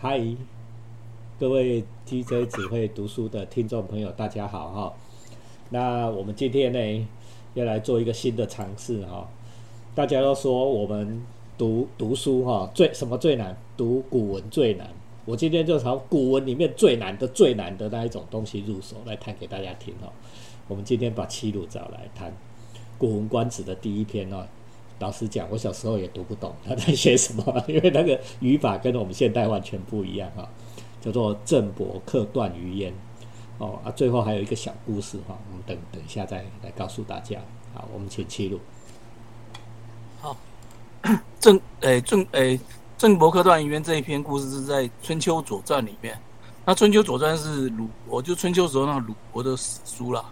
嗨，各位 TJ 只会读书的听众朋友，大家好哈。那我们今天呢，要来做一个新的尝试哈。大家都说我们读读书哈，最什么最难？读古文最难。我今天就从古文里面最难的、最难的那一种东西入手来谈给大家听哈。我们今天把七鲁找来谈《古文观止》的第一篇哦。老实讲，我小时候也读不懂 他在写什么，因为那个语法跟我们现代完全不一样哈。叫做郑伯克段于鄢哦啊，最后还有一个小故事哈，我们等等一下再来告诉大家。好，我们请七路。好，郑诶郑诶郑伯克段于鄢这一篇故事是在《春秋左传》里面。那《春秋左传》是鲁国，就春秋时候那鲁国的史书啦。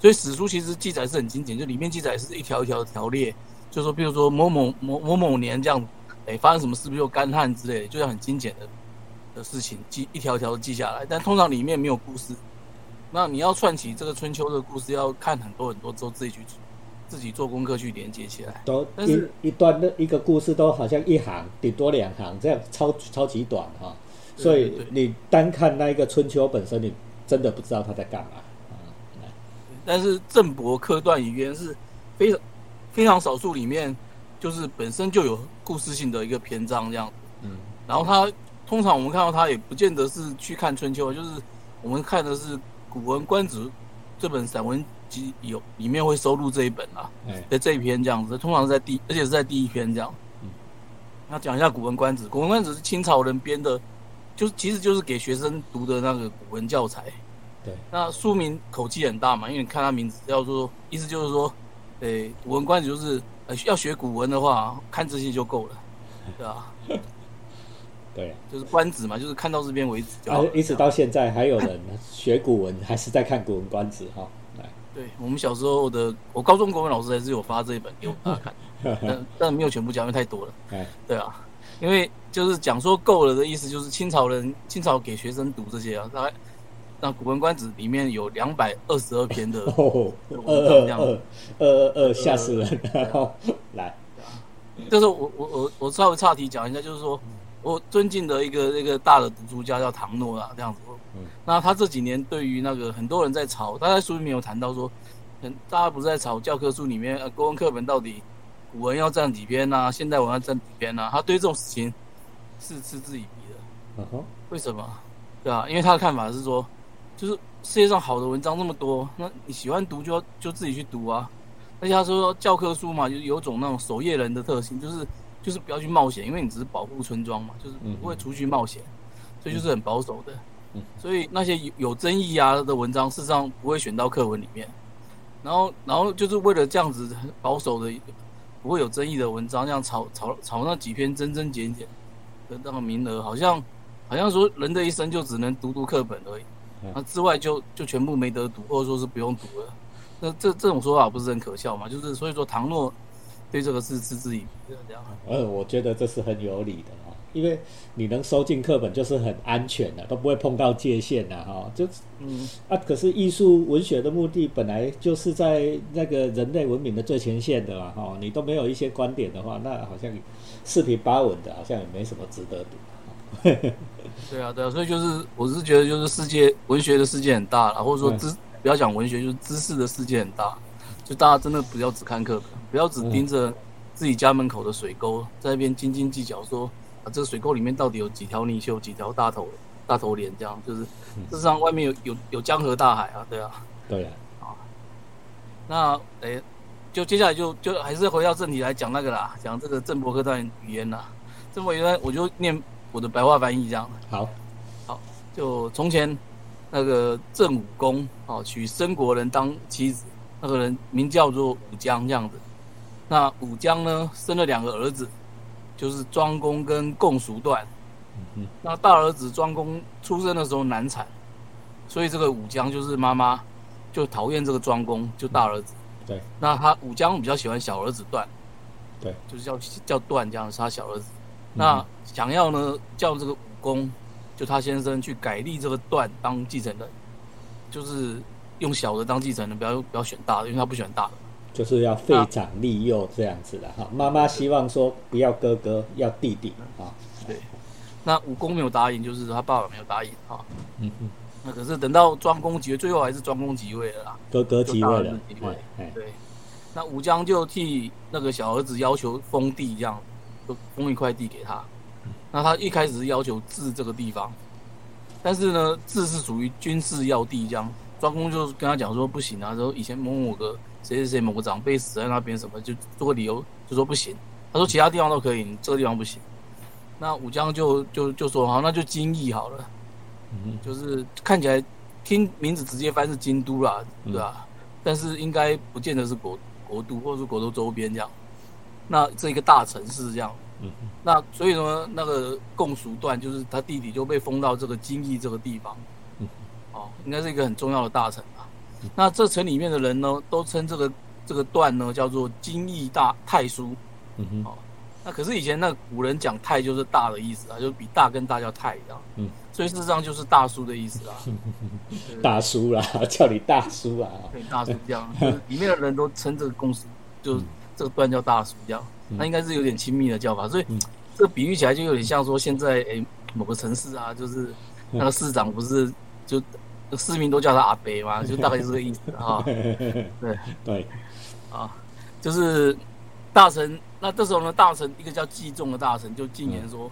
所以史书其实记载是很精简，就里面记载是一条一条的条列。就说，比如说某某某某某年这样，哎，发生什么事，比如干旱之类，的，就像很精简的的事情，记一条一条的记下来。但通常里面没有故事，那你要串起这个春秋的故事，要看很多很多之后自己去自己做功课去连接起来。都一一段的一个故事都好像一行顶多两行这样，超超级短哈。所以你单看那一个春秋本身，你真的不知道他在干嘛啊。但是郑伯克段于鄢是非常。非常少数里面，就是本身就有故事性的一个篇章这样。嗯，然后他通常我们看到他也不见得是去看春秋，就是我们看的是《古文观止》这本散文集有里面会收录这一本啊，在这一篇这样子，通常是在第而且是在第一篇这样。嗯，那讲一下《古文观止》，《古文观止》是清朝人编的，就是其实就是给学生读的那个古文教材。对，那书名口气很大嘛，因为你看他名字叫做，意思就是说。对，古文观止就是呃，要学古文的话，看这些就够了，对吧？对，就是观止嘛，就是看到这边为止。啊，一直到现在还有人学古文，还是在看古文观止哈。来，对我们小时候的，我高中国文老师还是有发这一本给我们看，但但没有全部讲，因为太多了。对啊，因为就是讲说够了的意思，就是清朝人清朝给学生读这些啊，大概。那《古文观止》里面有两百二十二篇的哦，二二二二二吓死人！来，就是我我我我稍微岔题讲一下，就是说我尊敬的一个那个大的读书家叫唐诺啊，这样子。嗯，那他这几年对于那个很多人在吵，他在书里面有谈到说，嗯，大家不是在吵教科书里面呃，国文课本到底古文要占几篇呐，现代文要占几篇呐？他对这种事情是嗤之以鼻的。嗯哼，为什么？对啊，因为他的看法是说。就是世界上好的文章那么多，那你喜欢读就要就自己去读啊。而且他说教科书嘛，就有种那种守夜人的特性，就是就是不要去冒险，因为你只是保护村庄嘛，就是不会出去冒险，所以就是很保守的。所以那些有有争议啊的文章，事实上不会选到课文里面。然后然后就是为了这样子保守的，不会有争议的文章，这样炒炒炒那几篇真真减减的那个名额，好像好像说人的一生就只能读读课本而已。那之外就就全部没得读，或者说是不用读了。那这这种说法不是很可笑吗？就是所以说唐诺对这个是嗤之以鼻的这样。呃，我觉得这是很有理的啊，因为你能收进课本就是很安全的，都不会碰到界限的哈。就嗯啊，可是艺术文学的目的本来就是在那个人类文明的最前线的嘛哈。你都没有一些观点的话，那好像四平八稳的，好像也没什么值得读。对啊，对啊，所以就是，我是觉得就是世界文学的世界很大了，或者说知不要讲文学，就是知识的世界很大，就大家真的不要只看课本，不要只盯着自己家门口的水沟，在那边斤斤计较说啊，这个水沟里面到底有几条泥鳅，几条大头大头鲢，这样就是，事实上外面有有有江河大海啊，对啊，对啊，啊，那哎，就接下来就就还是回到正题来讲那个啦，讲这个郑伯克段语言啦，郑伯克段我就念。我的白话翻译这样好，好，就从前那个郑武公哦，娶申国人当妻子，那个人名叫做武姜这样子。那武姜呢，生了两个儿子，就是庄公跟共叔段。嗯那大儿子庄公出生的时候难产，所以这个武姜就是妈妈就讨厌这个庄公，就大儿子。对。那他武姜比较喜欢小儿子段。对。就是叫叫段这样，是他小儿子。那想要呢，叫这个武功，就他先生去改立这个段当继承人，就是用小的当继承人，不要不要选大的，因为他不喜欢大的。就是要废长立幼这样子的哈。妈妈希望说不要哥哥，要弟弟啊。对。那武功没有答应，就是他爸爸没有答应啊。嗯嗯。那可是等到庄公即位，最后还是庄公即位了啦。哥哥即位了。对。那武将就替那个小儿子要求封地，这样就封一块地给他。那他一开始是要求治这个地方，但是呢，治是属于军事要地，这样庄公就跟他讲说不行啊，说以前某某个谁谁谁某个长辈死在那边，什么就做个理由就说不行。他说其他地方都可以，你这个地方不行。那武将就就就说好，那就京邑好了，就是看起来听名字直接翻是京都啦，对吧？但是应该不见得是国国都，或者是国都周边这样。那这一个大城市这样。那所以说，那个共属段就是他弟弟就被封到这个京邑这个地方，哦，应该是一个很重要的大臣吧。那这城里面的人呢，都称这个这个段呢叫做京邑大太叔。嗯哼，哦，那可是以前那古人讲太就是大的意思啊，就比大跟大叫太一样。嗯，所以事实上就是大叔的意思啊。大叔啦，叫你大叔啊。对，大叔这样，里面的人都称这个公司，就这个段叫大叔这样。那应该是有点亲密的叫法，所以这比喻起来就有点像说现在诶某个城市啊，就是那个市长不是就市民都叫他阿北嘛，就大概是这个意思哈。对对，啊，就是大臣。那这时候呢，大臣一个叫季仲的大臣就进言说，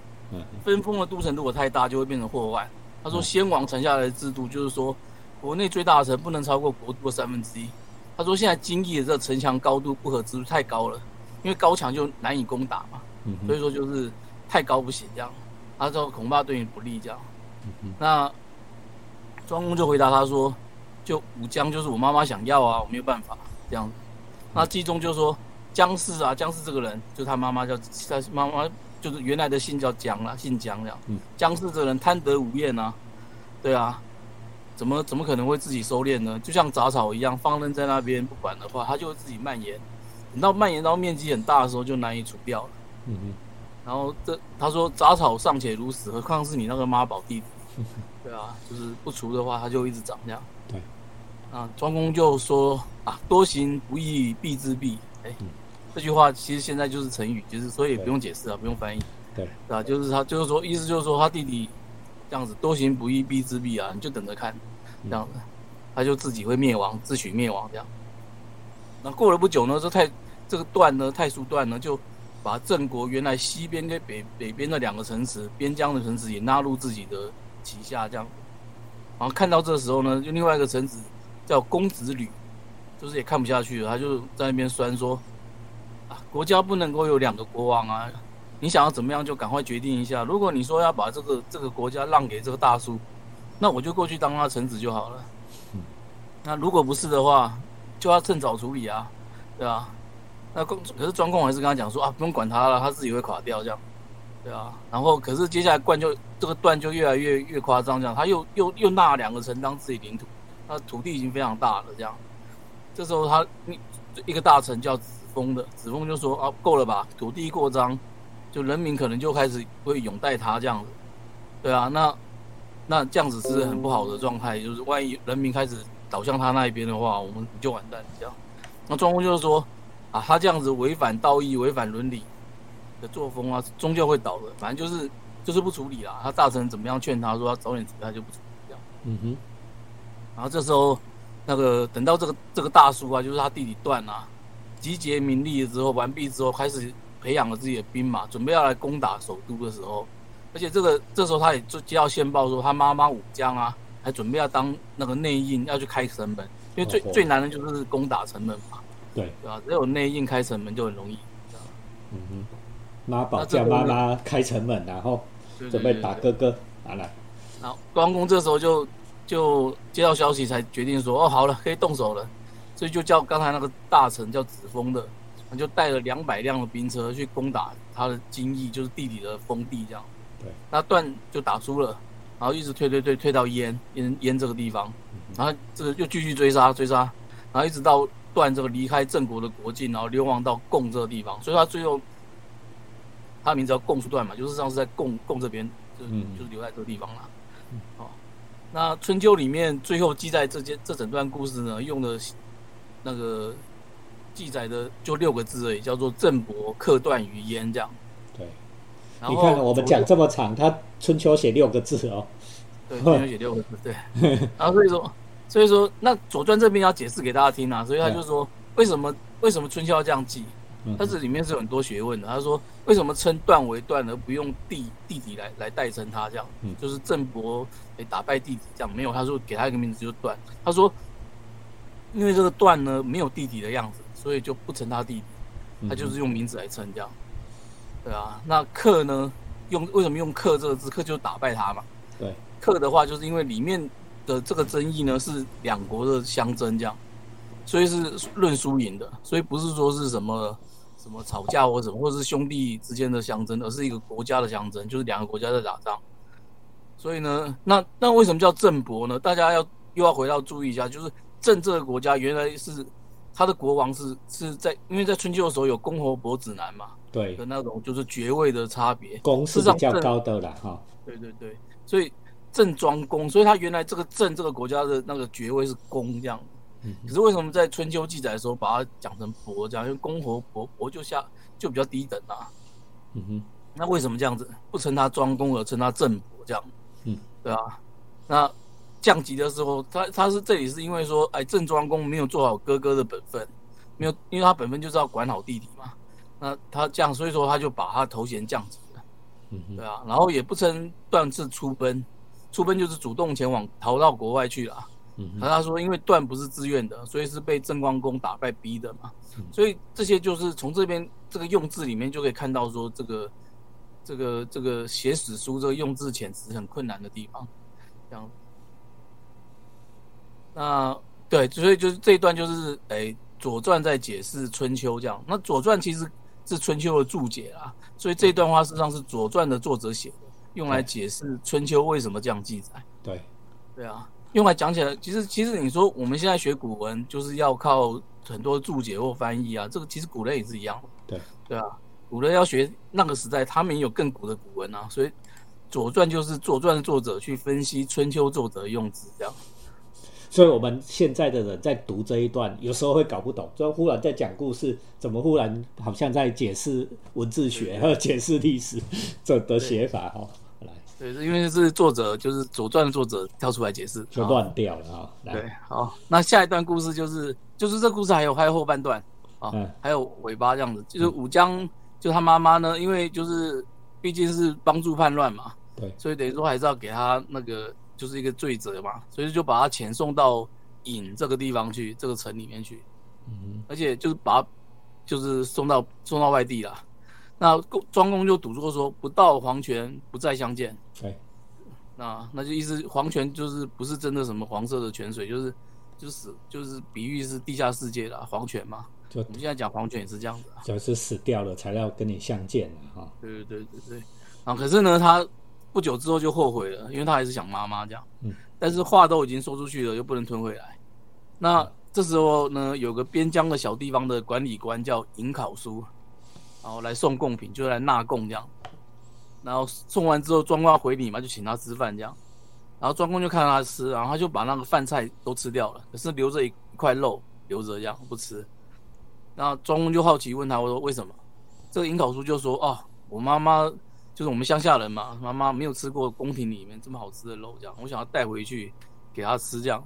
分封的都城如果太大，就会变成祸患。他说先王传下来的制度就是说，国内最大的城不能超过国都的三分之一。他说现在京邑的这个城墙高度不可知太高了。因为高墙就难以攻打嘛，所以说就是太高不行这样，他说恐怕对你不利这样。那庄公就回答他说：“就武将就是我妈妈想要啊，我没有办法这样。”那季中就说：“姜氏啊，姜氏这个人，就他妈妈叫他妈妈就是原来的姓叫姜啊，姓姜这样。姜氏这个人贪得无厌啊，对啊，怎么怎么可能会自己收敛呢？就像杂草一样，放任在那边不管的话，它就会自己蔓延。”等到蔓延到面积很大的时候，就难以除掉了。嗯嗯。然后这他说杂草尚且如此，何况是你那个妈宝弟弟？对啊，就是不除的话，它就一直长这样。对。啊，庄公就说啊，多行不义必自毙。哎，这句话其实现在就是成语，就是所以不用解释啊，不用翻译。对。啊，就是他就是说，意思就是说他弟弟这样子多行不义必自毙啊，你就等着看，这样子，他就自己会灭亡，自取灭亡这样。那过了不久呢，这太这个段呢，太叔段呢，就把郑国原来西边跟北北边的两个城池，边疆的城池也纳入自己的旗下，这样。然后看到这时候呢，就另外一个臣子叫公子吕，就是也看不下去了，他就在那边酸说：“啊，国家不能够有两个国王啊！你想要怎么样就赶快决定一下。如果你说要把这个这个国家让给这个大叔，那我就过去当他臣子就好了。那如果不是的话，就要趁早处理啊，对啊，那公可是庄公还是跟他讲说啊，不用管他了，他自己会垮掉这样，对啊。然后可是接下来冠就这个段就越来越越夸张，这样他又又又纳两个城当自己领土，那土地已经非常大了这样。这时候他一个大臣叫子封的，子封就说啊，够了吧，土地过张，就人民可能就开始会拥戴他这样子，对啊，那那这样子是很不好的状态，就是万一人民开始。倒向他那一边的话，我们就完蛋。这样，那庄公就是说，啊，他这样子违反道义、违反伦理的作风啊，终究会倒的。反正就是就是不处理啦。他大臣怎么样劝他说，他早点处理，他就不处理。这样，嗯哼。然后这时候，那个等到这个这个大叔啊，就是他弟弟段啊，集结民力之后，完毕之后，开始培养了自己的兵马，准备要来攻打首都的时候，而且这个这时候他也就接到线报说，他妈妈武将啊。还准备要当那个内应，要去开城门，因为最最难的就是攻打城门嘛。对，对吧？只有内应开城门就很容易。嗯哼，妈宝叫妈妈开城门，然后准备打哥哥，完了。然后关公这时候就就接到消息，才决定说：“哦，好了，可以动手了。”所以就叫刚才那个大臣叫子峰的，他就带了两百辆的兵车去攻打他的金邑，就是弟弟的封地，这样。对，那段就打输了。然后一直退退退退到燕燕燕这个地方，然后这个又继续追杀追杀，然后一直到段这个离开郑国的国境，然后流亡到贡这个地方，所以他最后他的名字叫贡叔段嘛，就是上次在贡贡这边，就就是留在这个地方了。哦，那春秋里面最后记载这件这整段故事呢，用的那个记载的就六个字而已，叫做郑伯克段于鄢这样。对，你看我们讲这么长，他春秋写六个字哦。对，春秋写六个字，对。然后所以说，所以说那左传这边要解释给大家听啊，所以他就说为什么为什么春秋要这样记？它这里面是有很多学问的。他说为什么称段为段而不用弟弟弟来来代称他这样？就是郑伯诶打败弟弟这样没有，他说给他一个名字就段。他说因为这个段呢没有弟弟的样子，所以就不称他弟弟，他就是用名字来称这样。对啊，那克呢？用为什么用克这个字？克就打败他嘛。对，克的话，就是因为里面的这个争议呢是两国的相争，这样，所以是论输赢的，所以不是说是什么什么吵架或什么，或者是兄弟之间的相争，而是一个国家的相争，就是两个国家在打仗。所以呢，那那为什么叫郑伯呢？大家要又要回到注意一下，就是郑这个国家原来是他的国王是是在，因为在春秋的时候有公侯伯子男嘛。对的那种就是爵位的差别，公是比较高的了哈。对对对，所以郑庄公，所以他原来这个郑这个国家的那个爵位是公这样。嗯。可是为什么在春秋记载的时候把它讲成伯这样？因为公侯伯伯就下就比较低等啊。嗯哼。那为什么这样子不称他庄公而称他郑伯这样？嗯，对啊。那降级的时候，他他是这里是因为说，哎，郑庄公没有做好哥哥的本分，没有，因为他本分就是要管好弟弟嘛。那他这样，所以说他就把他头衔降级了，对啊，然后也不称段氏出奔，出奔就是主动前往逃到国外去了。那他说，因为段不是自愿的，所以是被郑光公打败逼的嘛。所以这些就是从这边这个用字里面就可以看到说，这个这个这个写史书这个用字遣词很困难的地方。这样，那对，所以就是这一段就是诶，《左传》在解释《春秋》这样。那《左传》其实。是春秋的注解啊，所以这段话实际上是《左传》的作者写的，用来解释春秋为什么这样记载。对，对啊，用来讲起来，其实其实你说我们现在学古文就是要靠很多注解或翻译啊，这个其实古人也是一样。对，对啊，古人要学那个时代，他们也有更古的古文啊，所以《左传》就是《左传》的作者去分析春秋作者的用字这样。所以我们现在的人在读这一段，有时候会搞不懂，就忽然在讲故事，怎么忽然好像在解释文字学和解释历史这的写法哈？来，对，因为是作者就是《左传》的作者跳出来解释，就乱掉了哈。对，好，那下一段故事就是就是这故事还有还有后半段啊，还有尾巴这样子，就是武姜就他妈妈呢，因为就是毕竟是帮助叛乱嘛，对，所以等于说还是要给他那个。就是一个罪责嘛，所以就把他遣送到尹这个地方去，这个城里面去，嗯，而且就是把，就是送到送到外地了。那庄公就赌咒说不到黄泉不再相见，对，那那就意思黄泉就是不是真的什么黄色的泉水，就是就是死就是比喻是地下世界的黄泉嘛。就我们现在讲黄泉也是这样子，就是死掉了才要跟你相见哈。对对对对对，啊，可是呢他。不久之后就后悔了，因为他还是想妈妈这样。嗯，但是话都已经说出去了，又不能吞回来。那这时候呢，有个边疆的小地方的管理官叫尹考叔，然后来送贡品，就来纳贡这样。然后送完之后，庄公回礼嘛，就请他吃饭这样。然后庄公就看他吃，然后他就把那个饭菜都吃掉了，可是留着一块肉留着这样不吃。然后庄公就好奇问他，我说为什么？这个尹考叔就说：哦，我妈妈。就是我们乡下人嘛，妈妈没有吃过宫廷里面这么好吃的肉，这样我想要带回去给他吃，这样。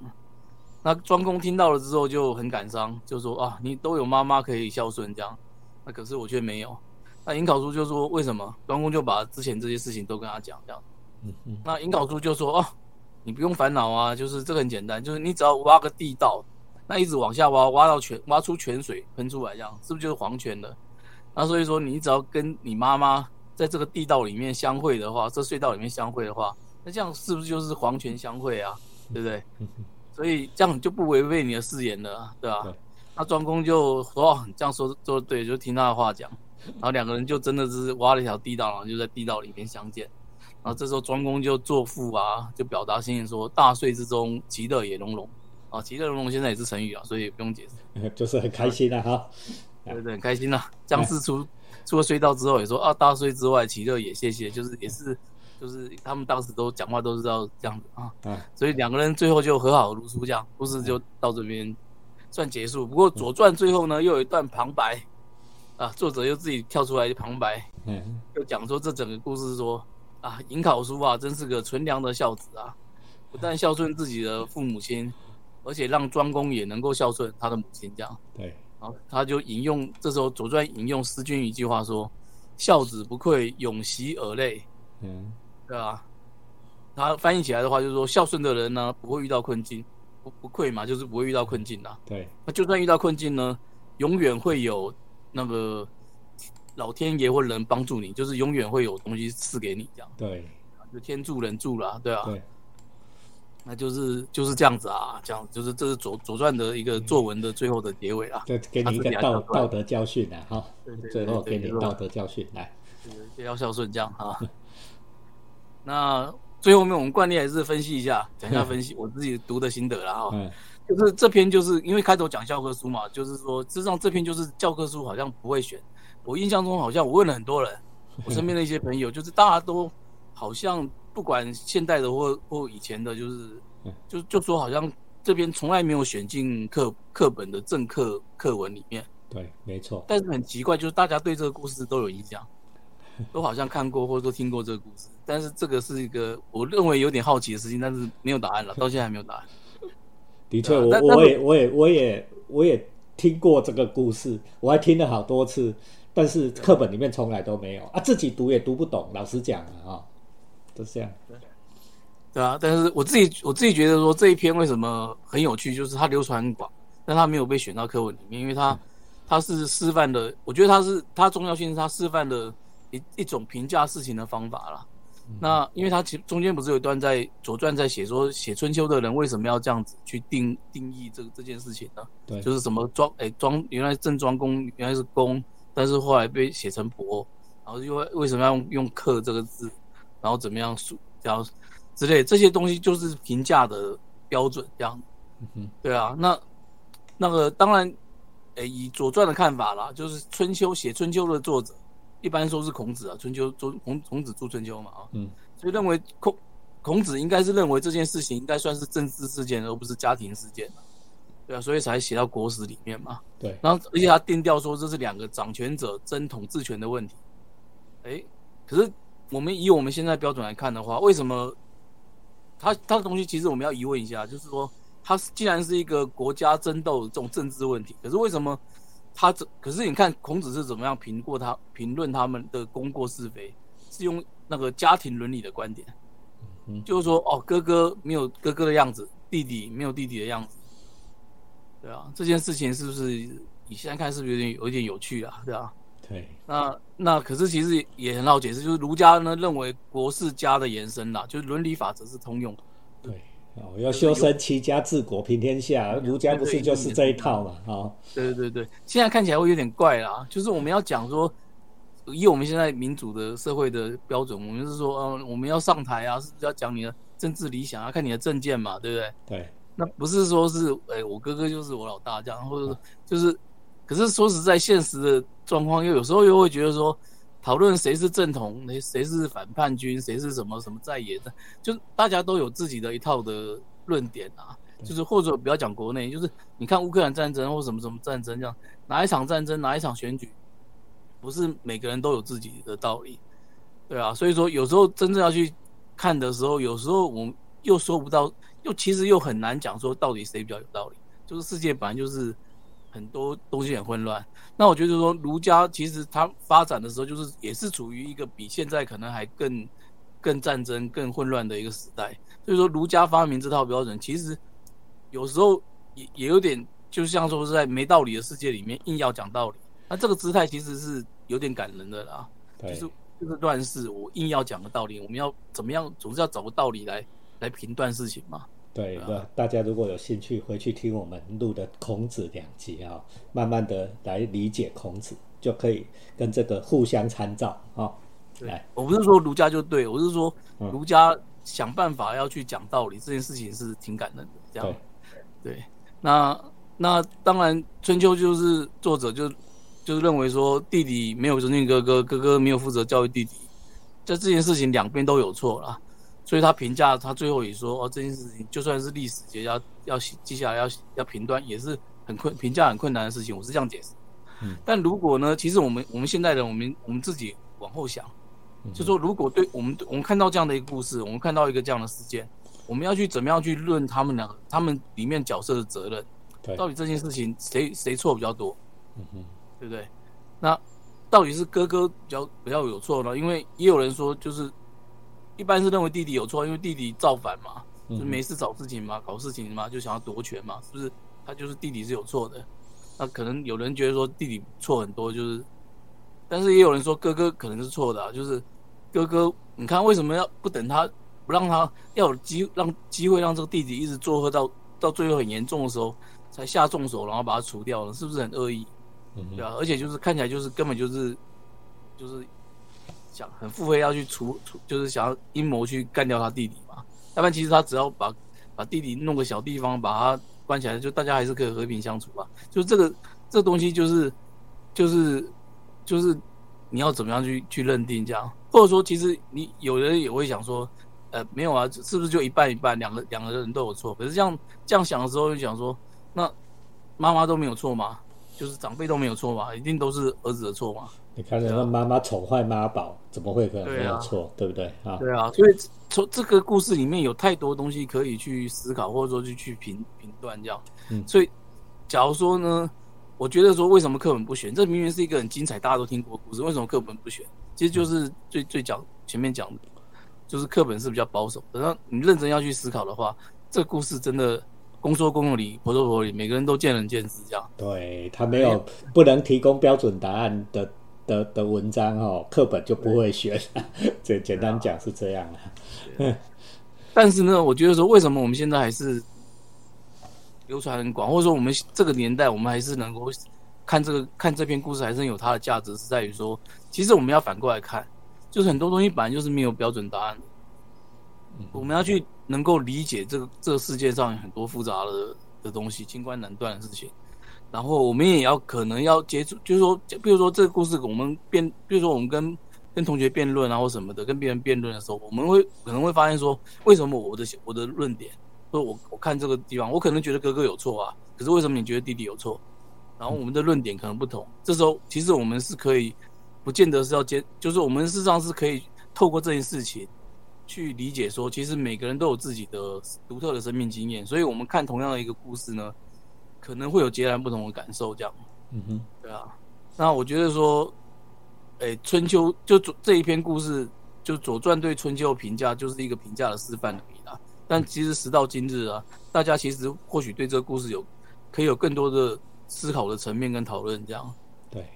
那庄公听到了之后就很感伤，就说啊，你都有妈妈可以孝顺这样，那可是我却没有。那尹考叔就说为什么？庄公就把之前这些事情都跟他讲，这样。嗯嗯。那尹考叔就说哦，你不用烦恼啊，就是这个很简单，就是你只要挖个地道，那一直往下挖，挖到泉，挖出泉水喷出来，这样是不是就是黄泉的？那所以说你只要跟你妈妈。在这个地道里面相会的话，这隧道里面相会的话，那这样是不是就是黄泉相会啊？对不对？所以这样就不违背你的誓言了，对吧？那庄公就说：“这样说说对，就听他的话讲。”然后两个人就真的是挖了一条地道，然后就在地道里面相见。然后这时候庄公就作赋啊，就表达心意说：“大岁之中，其乐也融融。”啊，其乐融融现在也是成语啊，所以不用解释，就是很开心的哈。对对，很开心呐。将士出。出了隧道之后也说啊，大隧之外，其乐也谢谢，就是也是，就是他们当时都讲话都是要这样子啊，嗯，所以两个人最后就和好如初，这样故事就到这边算结束。不过《左传》最后呢又有一段旁白，啊，作者又自己跳出来旁白，嗯，就讲说这整个故事说啊，尹考叔啊，真是个纯良的孝子啊，不但孝顺自己的父母亲，而且让庄公也能够孝顺他的母亲，这样。对，然后他就引用这时候《左传》引用诗君一句话说：“孝子不愧永袭而累。”嗯，对吧？他翻译起来的话就是说，孝顺的人呢，不会遇到困境，不不愧嘛，就是不会遇到困境的。对，那就算遇到困境呢，永远会有。那个老天爷或人帮助你，就是永远会有东西赐给你，这样。对，就天助人助啦，对啊。对。那就是就是这样子啊，这样就是这是左左传的一个作文的最后的结尾啊。对，给你一个道道德教训啊，哈。最后给你道德教训来。要孝顺这样哈。那最后面我们惯例还是分析一下，讲一下 分析我自己读的心得了哈。嗯。就是这篇，就是因为开头讲教科书嘛，就是说，实际上这篇就是教科书，好像不会选。我印象中好像我问了很多人，我身边的一些朋友，就是大家都好像不管现代的或或以前的，就是就就说好像这边从来没有选进课课本的正课课文里面。对，没错。但是很奇怪，就是大家对这个故事都有印象，都好像看过或者说听过这个故事。但是这个是一个我认为有点好奇的事情，但是没有答案了，到现在还没有答案。的确，我我也我也我也我也听过这个故事，我还听了好多次，但是课本里面从来都没有啊，自己读也读不懂。老实讲啊，哈，都是这样。对对啊，但是我自己我自己觉得说这一篇为什么很有趣，就是它流传很广，但它没有被选到课文里面，因为它它是示范的，我觉得它是它重要性是它示范的一一种评价事情的方法啦。那因为他其中间不是有一段在《左传》在写说写春秋的人为什么要这样子去定定义这这件事情呢？对，就是什么庄哎庄原来郑庄公原来是公，但是后来被写成伯，然后又为为什么要用用克这个字，然后怎么样数，然后之类这些东西就是评价的标准这样。嗯对啊，那那个当然，诶以《左传》的看法啦，就是春秋写春秋的作者。一般说是孔子啊，春秋周孔孔子著春秋嘛啊，嗯，所以认为孔孔子应该是认为这件事情应该算是政治事件，而不是家庭事件对啊，所以才写到国史里面嘛，对，然后而且他定调说这是两个掌权者争统治权的问题，哎，可是我们以我们现在标准来看的话，为什么他他的东西其实我们要疑问一下，就是说他既然是一个国家争斗这种政治问题，可是为什么？他这可是你看孔子是怎么样评过他评论他们的功过是非，是用那个家庭伦理的观点，就是说哦哥哥没有哥哥的样子，弟弟没有弟弟的样子，对啊，这件事情是不是你现在看是不是有点有一点有趣啊？对啊，对，那那可是其实也很好解释，就是儒家呢认为国是家的延伸啦，就是伦理法则是通用，对。哦，要修身齐家治国平天下，儒家不是就是这一套嘛？啊，对对对对，现在看起来会有点怪啦。就是我们要讲说，以我们现在民主的社会的标准，我们是说，嗯，我们要上台啊，是不是要讲你的政治理想，要看你的政见嘛，对不对？对。那不是说是，哎，我哥哥就是我老大这样，或者就是，可是说实在，现实的状况又有时候又会觉得说。讨论谁是正统，谁谁是反叛军，谁是什么什么在野的，就大家都有自己的一套的论点啊。就是或者不要讲国内，就是你看乌克兰战争或什么什么战争这样，哪一场战争，哪一场选举，不是每个人都有自己的道理，对啊。所以说有时候真正要去看的时候，有时候我们又说不到，又其实又很难讲说到底谁比较有道理。就是世界本来就是。很多东西很混乱，那我觉得说儒家其实它发展的时候，就是也是处于一个比现在可能还更更战争、更混乱的一个时代。所以说儒家发明这套标准，其实有时候也也有点，就像说是在没道理的世界里面硬要讲道理。那这个姿态其实是有点感人的啦，就是就是乱世，我硬要讲个道理，我们要怎么样，总是要找个道理来来评断事情嘛。对，那大家如果有兴趣，回去听我们录的孔子两集啊，慢慢的来理解孔子，就可以跟这个互相参照啊。来，我不是说儒家就对，我是说儒家想办法要去讲道理，这件事情是挺感人的。这样，对，那那当然，春秋就是作者就就是认为说弟弟没有尊敬哥哥，哥哥没有负责教育弟弟，在这件事情两边都有错了。所以他评价，他最后也说：“哦，这件事情就算是历史节要要接下来要要评断，也是很困评价很困难的事情。”我是这样解释。但如果呢，其实我们我们现代人，我们我们自己往后想，就说如果对我们我们看到这样的一个故事，我们看到一个这样的事件，我们要去怎么样去论他们两个他们里面角色的责任？到底这件事情谁谁错比较多？嗯哼，对不对？那到底是哥哥比较比较有错呢？因为也有人说，就是一般是认为弟弟有错，因为弟弟造反嘛，就没事找事情嘛，搞事情嘛，就想要夺权嘛，是不是？他就是弟弟是有错的。那可能有人觉得说弟弟错很多，就是，但是也有人说哥哥可能是错的，就是哥哥，你看为什么要不等他，不让他要有机让机会让这个弟弟一直作恶到到最后很严重的时候？才下重手，然后把他除掉了，是不是很恶意？对啊，而且就是看起来就是根本就是就是想很腹黑要去除除，就是想要阴谋去干掉他弟弟嘛。要不然其实他只要把把弟弟弄个小地方，把他关起来，就大家还是可以和平相处吧。就这个这东西就是就是就是你要怎么样去去认定这样，或者说其实你有人也会想说，呃，没有啊，是不是就一半一半，两个两个人都有错？可是这样这样想的时候，就想说。那妈妈都没有错吗？就是长辈都没有错吗？一定都是儿子的错吗？你看，那妈妈宠坏妈宝，怎么会可能没有错？对不对啊？对啊，所以从这个故事里面有太多东西可以去思考，或者说去去评评断这样。嗯，所以假如说呢，我觉得说为什么课本不选？这明明是一个很精彩，大家都听过故事，为什么课本不选？其实就是最最讲前面讲的，就是课本是比较保守。等到你认真要去思考的话，这个故事真的。公说公有理，婆说婆有理，每个人都见仁见智，这样。对他没有不能提供标准答案的的的文章哦，课本就不会选。这 简单讲是这样的。但是呢，我觉得说，为什么我们现在还是流传很广，或者说我们这个年代，我们还是能够看这个看这篇故事，还是有它的价值，是在于说，其实我们要反过来看，就是很多东西本来就是没有标准答案。我们要去能够理解这个这个世界上很多复杂的的东西、清官难断的事情，然后我们也要可能要接触，就是说，比如说这个故事，我们辩，比如说我们跟跟同学辩论啊或什么的，跟别人辩论的时候，我们会可能会发现说，为什么我的我的论点，说我我看这个地方，我可能觉得哥哥有错啊，可是为什么你觉得弟弟有错？然后我们的论点可能不同，这时候其实我们是可以，不见得是要接，就是我们事实上是可以透过这件事情。去理解说，其实每个人都有自己的独特的生命经验，所以我们看同样的一个故事呢，可能会有截然不同的感受。这样，嗯哼，对啊。那我觉得说，哎，春秋就这一篇故事，就《左传》对春秋评价，就是一个评价的示范而已啦。但其实时到今日啊，大家其实或许对这个故事有可以有更多的思考的层面跟讨论。这样，对，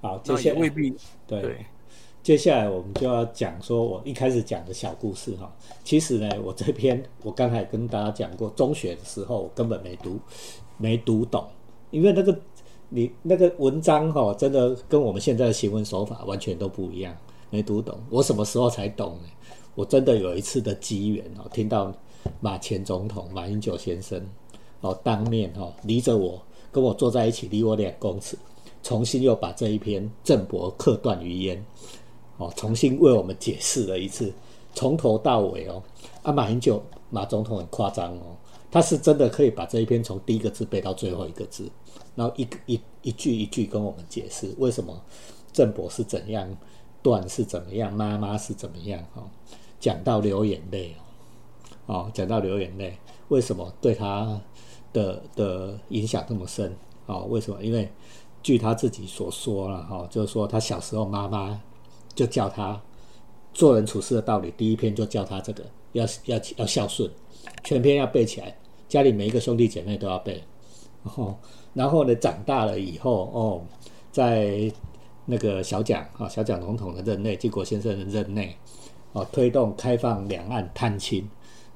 好，这些未必对。接下来我们就要讲说，我一开始讲的小故事哈。其实呢，我这篇我刚才跟大家讲过，中学的时候我根本没读，没读懂，因为那个你那个文章哈，真的跟我们现在的行文手法完全都不一样，没读懂。我什么时候才懂呢？我真的有一次的机缘哦，听到马前总统马英九先生哦当面哈，离着我跟我坐在一起，离我两公尺，重新又把这一篇郑伯克段于鄢。哦，重新为我们解释了一次，从头到尾哦。啊，马英九马总统很夸张哦，他是真的可以把这一篇从第一个字背到最后一个字，然后一个一一句一句跟我们解释为什么郑伯是怎样，段是怎么样，妈妈是怎么样哦，讲到流眼泪哦，哦，讲到流眼泪，为什么对他的的影响这么深哦？为什么？因为据他自己所说了哈，就是说他小时候妈妈。就教他做人处事的道理，第一篇就教他这个，要要要孝顺，全篇要背起来，家里每一个兄弟姐妹都要背。然后，然后呢，长大了以后，哦，在那个小蒋啊，小蒋总统的任内，金国先生的任内，哦，推动开放两岸探亲，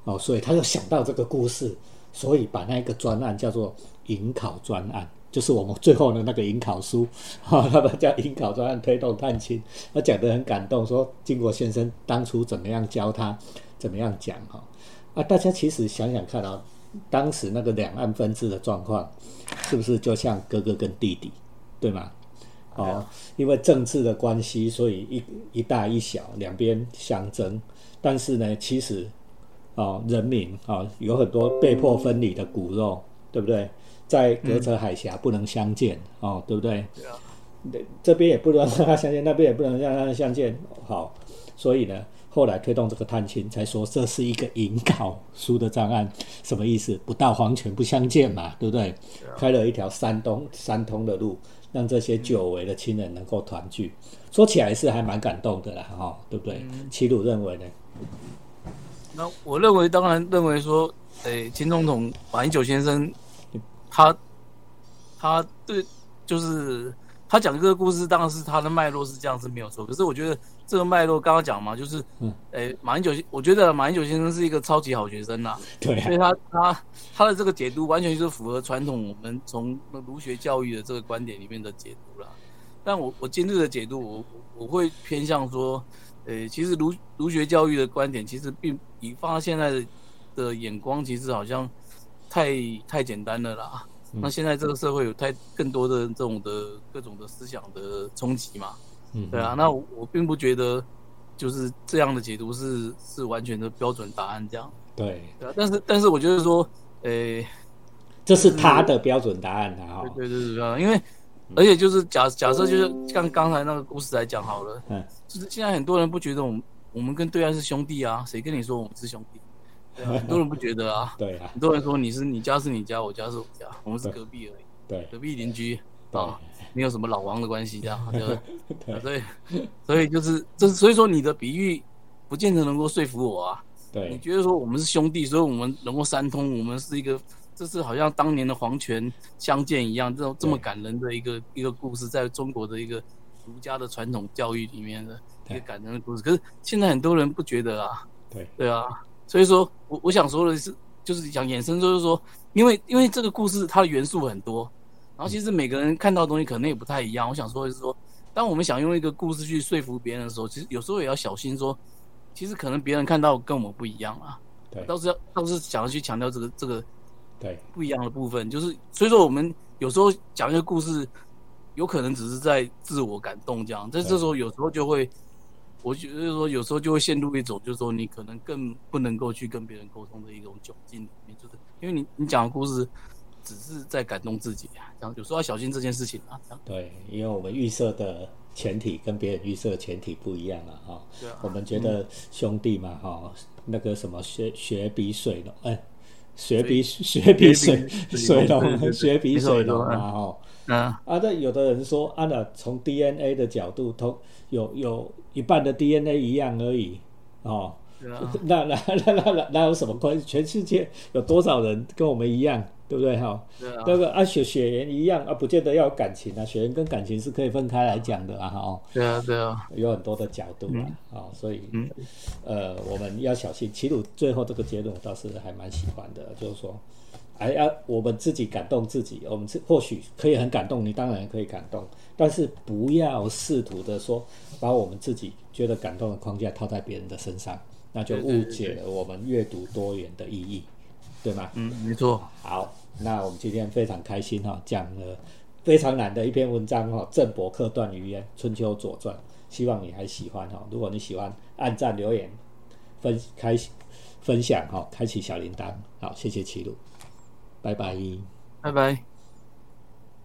哦，所以他就想到这个故事，所以把那个专案叫做引考专案。就是我们最后的那个引考书，哈，他们叫引考专案推动探亲，他讲得很感动，说金国先生当初怎么样教他，怎么样讲哈，啊，大家其实想想看啊，当时那个两岸分治的状况，是不是就像哥哥跟弟弟，对吗？哦，因为政治的关系，所以一一大一小两边相争，但是呢，其实，哦，人民啊有很多被迫分离的骨肉，对不对？在隔着海峡不能相见哦，对不对？对啊，这边也不能让他相见，那边也不能让他相见。好，所以呢，后来推动这个探亲，才说这是一个引考书的障案，什么意思？不到黄泉不相见嘛，对不对？开了一条山东三通的路，让这些久违的亲人能够团聚。说起来是还蛮感动的啦，哈，对不对？齐鲁认为呢？那我认为，当然认为说，诶，秦总统马英九先生，他他对就是他讲这个故事，当然是他的脉络是这样是没有错。可是我觉得这个脉络刚刚讲嘛，就是，诶，马英九，我觉得马英九先生是一个超级好学生呐，对，所以他他他的这个解读完全就是符合传统我们从儒学教育的这个观点里面的解读了。但我我今日的解读，我我会偏向说。呃，其实儒儒学教育的观点，其实并以放到现在的的眼光，其实好像太太简单了啦。那现在这个社会有太更多的这种的各种的思想的冲击嘛，嗯，对啊。那我并不觉得就是这样的解读是是完全的标准答案这样。对，对啊。但是但是我觉得说，呃，这是他的标准答案啊。对对对，因为而且就是假假设就是像刚才那个故事来讲好了，嗯。就是现在很多人不觉得我们我们跟对岸是兄弟啊，谁跟你说我们是兄弟？很多人不觉得啊。对啊。很多人说你是你家是你家，我家是我家，我们是隔壁而已。对。隔壁邻居啊，没有什么老王的关系这样，对？所以所以就是这所以说你的比喻不见得能够说服我啊。对。你觉得说我们是兄弟，所以我们能够三通，我们是一个，这是好像当年的黄泉相见一样，这种这么感人的一个一个故事，在中国的一个。儒家的传统教育里面的一个感人的故事，可是现在很多人不觉得啊。对对啊，所以说我我想说的是，就是想衍生，就是说，因为因为这个故事它的元素很多，然后其实每个人看到的东西可能也不太一样。我想说的是说，当我们想用一个故事去说服别人的时候，其实有时候也要小心说，其实可能别人看到跟我们不一样啊。对，倒是要倒是想要去强调这个这个对不一样的部分，就是所以说我们有时候讲一个故事。有可能只是在自我感动这样，但这时候有时候就会，我觉得说有时候就会陷入一种，就是说你可能更不能够去跟别人沟通的一种窘境里面，就是因为你你讲的故事只是在感动自己这样有时候要小心这件事情啊。对，因为我们预设的前提跟别人预设的前提不一样了，哈。对啊。我们觉得兄弟嘛，哈，那个什么血血比水浓，哎，血比血比水水浓，血比水浓嘛，哈。啊啊！那有的人说，啊，那从 DNA 的角度，同有有一半的 DNA 一样而已，哦，那那那那那那有什么关系？全世界有多少人跟我们一样，对不对？哈，那个啊血血缘一样啊，不见得要有感情啊，血缘跟感情是可以分开来讲的啊，哈。对啊，对啊，有很多的角度啊，啊，所以，呃，我们要小心。齐鲁最后这个结论，我倒是还蛮喜欢的，就是说。还要我们自己感动自己，我们是或许可以很感动，你当然可以感动，但是不要试图的说把我们自己觉得感动的框架套在别人的身上，那就误解了我们阅读多元的意义，对吗？嗯，没错。好，那我们今天非常开心哈，讲了非常难的一篇文章哈，郑伯克段于鄢《春秋左传》，希望你还喜欢哈。如果你喜欢，按赞留言分开分享哈，开启小铃铛。好，谢谢齐鲁。拜拜，拜拜。